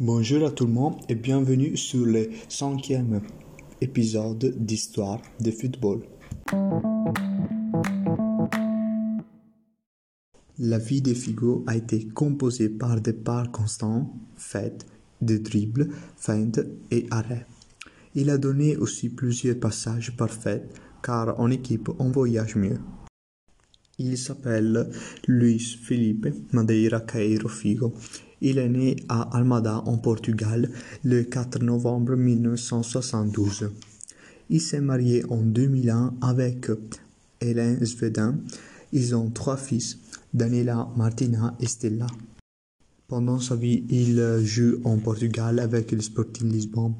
Bonjour à tout le monde et bienvenue sur le cinquième épisode d'Histoire de football. La vie de Figo a été composée par des parts constants, faites de dribbles, feintes et arrêts. Il a donné aussi plusieurs passages parfaits car en équipe on voyage mieux. Il s'appelle Luis Felipe Madeira Caeiro Figo. Il est né à Almada en Portugal le 4 novembre 1972. Il s'est marié en 2001 avec Hélène Svedin. Ils ont trois fils, Daniela, Martina et Stella. Pendant sa vie, il joue en Portugal avec le Sporting Lisbonne.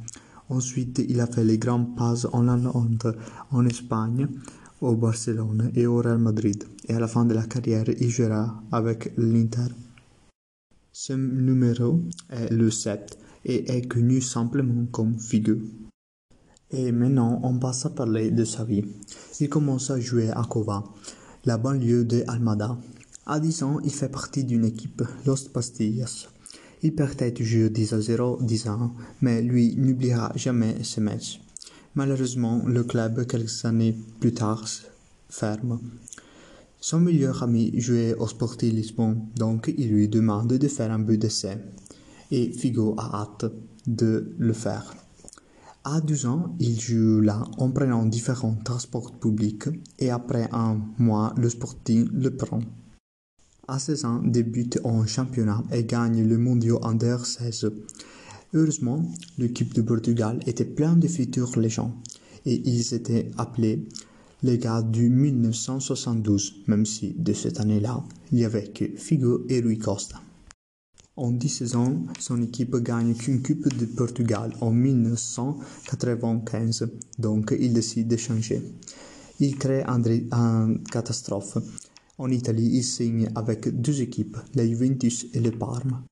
Ensuite, il a fait les grands pas en Hollande, en Espagne, au Barcelone et au Real Madrid. Et à la fin de la carrière, il jouera avec l'Inter. Ce numéro est le 7 et est connu simplement comme Figu. Et maintenant, on passe à parler de sa vie. Il commence à jouer à Cova, la banlieue de Almada. À 10 ans, il fait partie d'une équipe, Los Pastillas. Il perdait toujours 10 à 0 10 ans, mais lui n'oubliera jamais ce match. Malheureusement, le club, quelques années plus tard, ferme. Son meilleur ami jouait au Sporting Lisbonne, donc il lui demande de faire un but d'essai. Et Figo a hâte de le faire. À 12 ans, il joue là en prenant différents transports publics et après un mois, le Sporting le prend. À 16 ans, débute en championnat et gagne le mondial Under 16. Heureusement, l'équipe de Portugal était pleine de futurs légendes et ils étaient appelés les gars du 1972, même si de cette année-là, il n'y avait que Figo et Rui Costa. En 10 ans, son équipe gagne qu'une Coupe de Portugal en 1995, donc il décide de changer. Il crée une catastrophe. En Italie, il signe avec deux équipes, la Juventus et le Parme.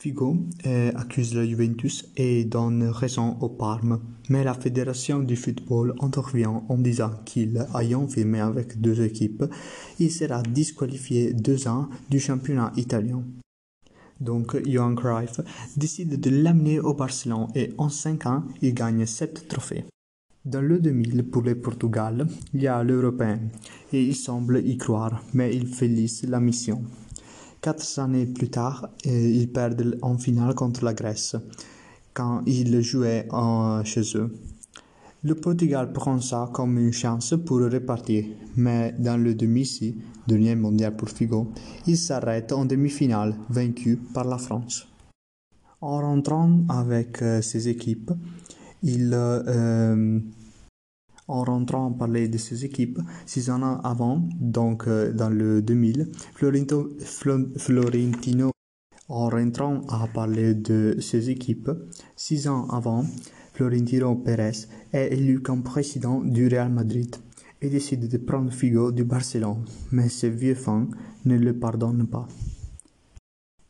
Figo euh, accuse la Juventus et donne raison au Parme, mais la fédération du football intervient en disant qu'il, ayant firmé avec deux équipes, il sera disqualifié deux ans du championnat italien. Donc Johan Cruyff décide de l'amener au Barcelone et en cinq ans, il gagne sept trophées. Dans le 2000 pour le Portugal, il y a l'Européen et il semble y croire, mais il félicite la mission. Quatre années plus tard, ils perdent en finale contre la Grèce, quand ils jouaient en, chez eux. Le Portugal prend ça comme une chance pour repartir, mais dans le demi-ci, dernier mondial pour Figo, il s'arrête en demi-finale, vaincu par la France. En rentrant avec euh, ses équipes, il euh, en rentrant parler de ses équipes, six ans avant, donc euh, dans le 2000, Florento, Florentino, en rentrant à parler de ses équipes, six ans avant, Florentino Pérez est élu comme président du Real Madrid et décide de prendre Figo du Barcelone, mais ses vieux fans ne le pardonnent pas.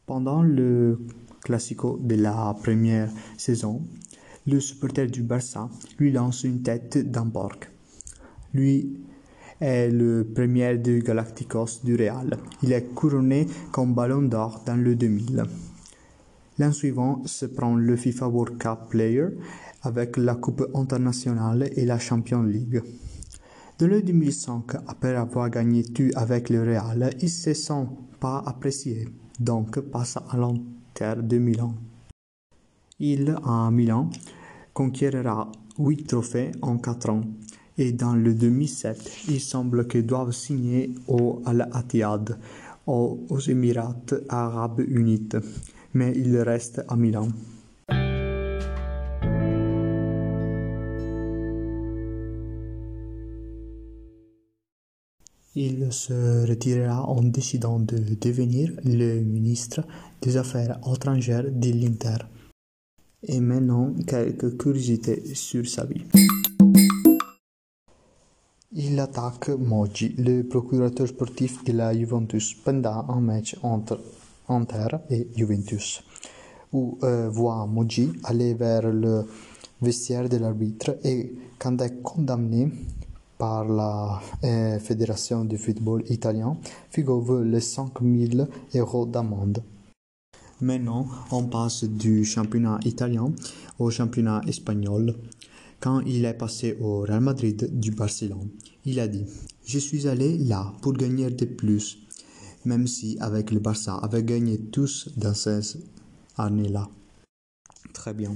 Pendant le Classico de la première saison, le supporter du Barça lui lance une tête porc. Lui est le premier de Galacticos du Real. Il est couronné comme ballon d'or dans le 2000. L'an suivant se prend le FIFA World Cup Player avec la Coupe internationale et la Champions League. Dans le 2005, après avoir gagné tout avec le Real, il ne se sent pas apprécié, donc passe à l'Inter de Milan. Il, à Milan, conquérera huit trophées en quatre ans. Et dans le 2007, il semble qu'ils doivent signer au Al-Attiyad, aux Émirats arabes unis, mais il reste à Milan. Il se retirera en décidant de devenir le ministre des Affaires étrangères de l'Inter. Et maintenant, quelques curiosités sur sa vie. Il attaque Moggi, le procurateur sportif de la Juventus, pendant un match entre Inter et Juventus, où euh, voit Moggi aller vers le vestiaire de l'arbitre et quand est condamné par la euh, Fédération du football italien, Figo veut les 5000 euros d'amende. Maintenant, on passe du championnat italien au championnat espagnol. Quand il est passé au Real Madrid du Barcelone, il a dit Je suis allé là pour gagner de plus, même si avec le Barça avait gagné tous dans ces années-là. Très bien.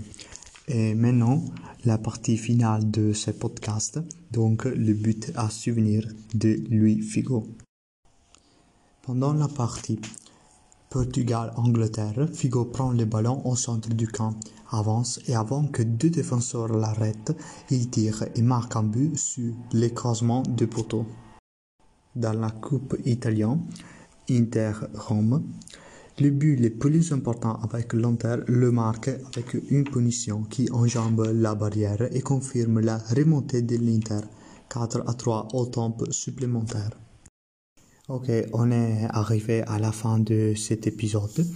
Et maintenant, la partie finale de ce podcast, donc le but à souvenir de Louis Figo. Pendant la partie Portugal-Angleterre, Figo prend le ballon au centre du camp, avance et avant que deux défenseurs l'arrêtent, il tire et marque un but sur l'écrasement de poteau. Dans la Coupe italienne, Inter-Rome, le but le plus important avec l'Inter le marque avec une punition qui enjambe la barrière et confirme la remontée de l'Inter 4 à 3 au temps supplémentaire. Ok, on est arrivé à la fin de cet épisode.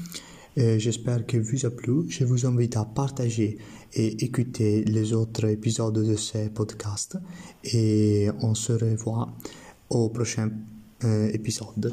Euh, j'espère que vous a plu. Je vous invite à partager et écouter les autres épisodes de ce podcast. Et on se revoit au prochain euh, épisode.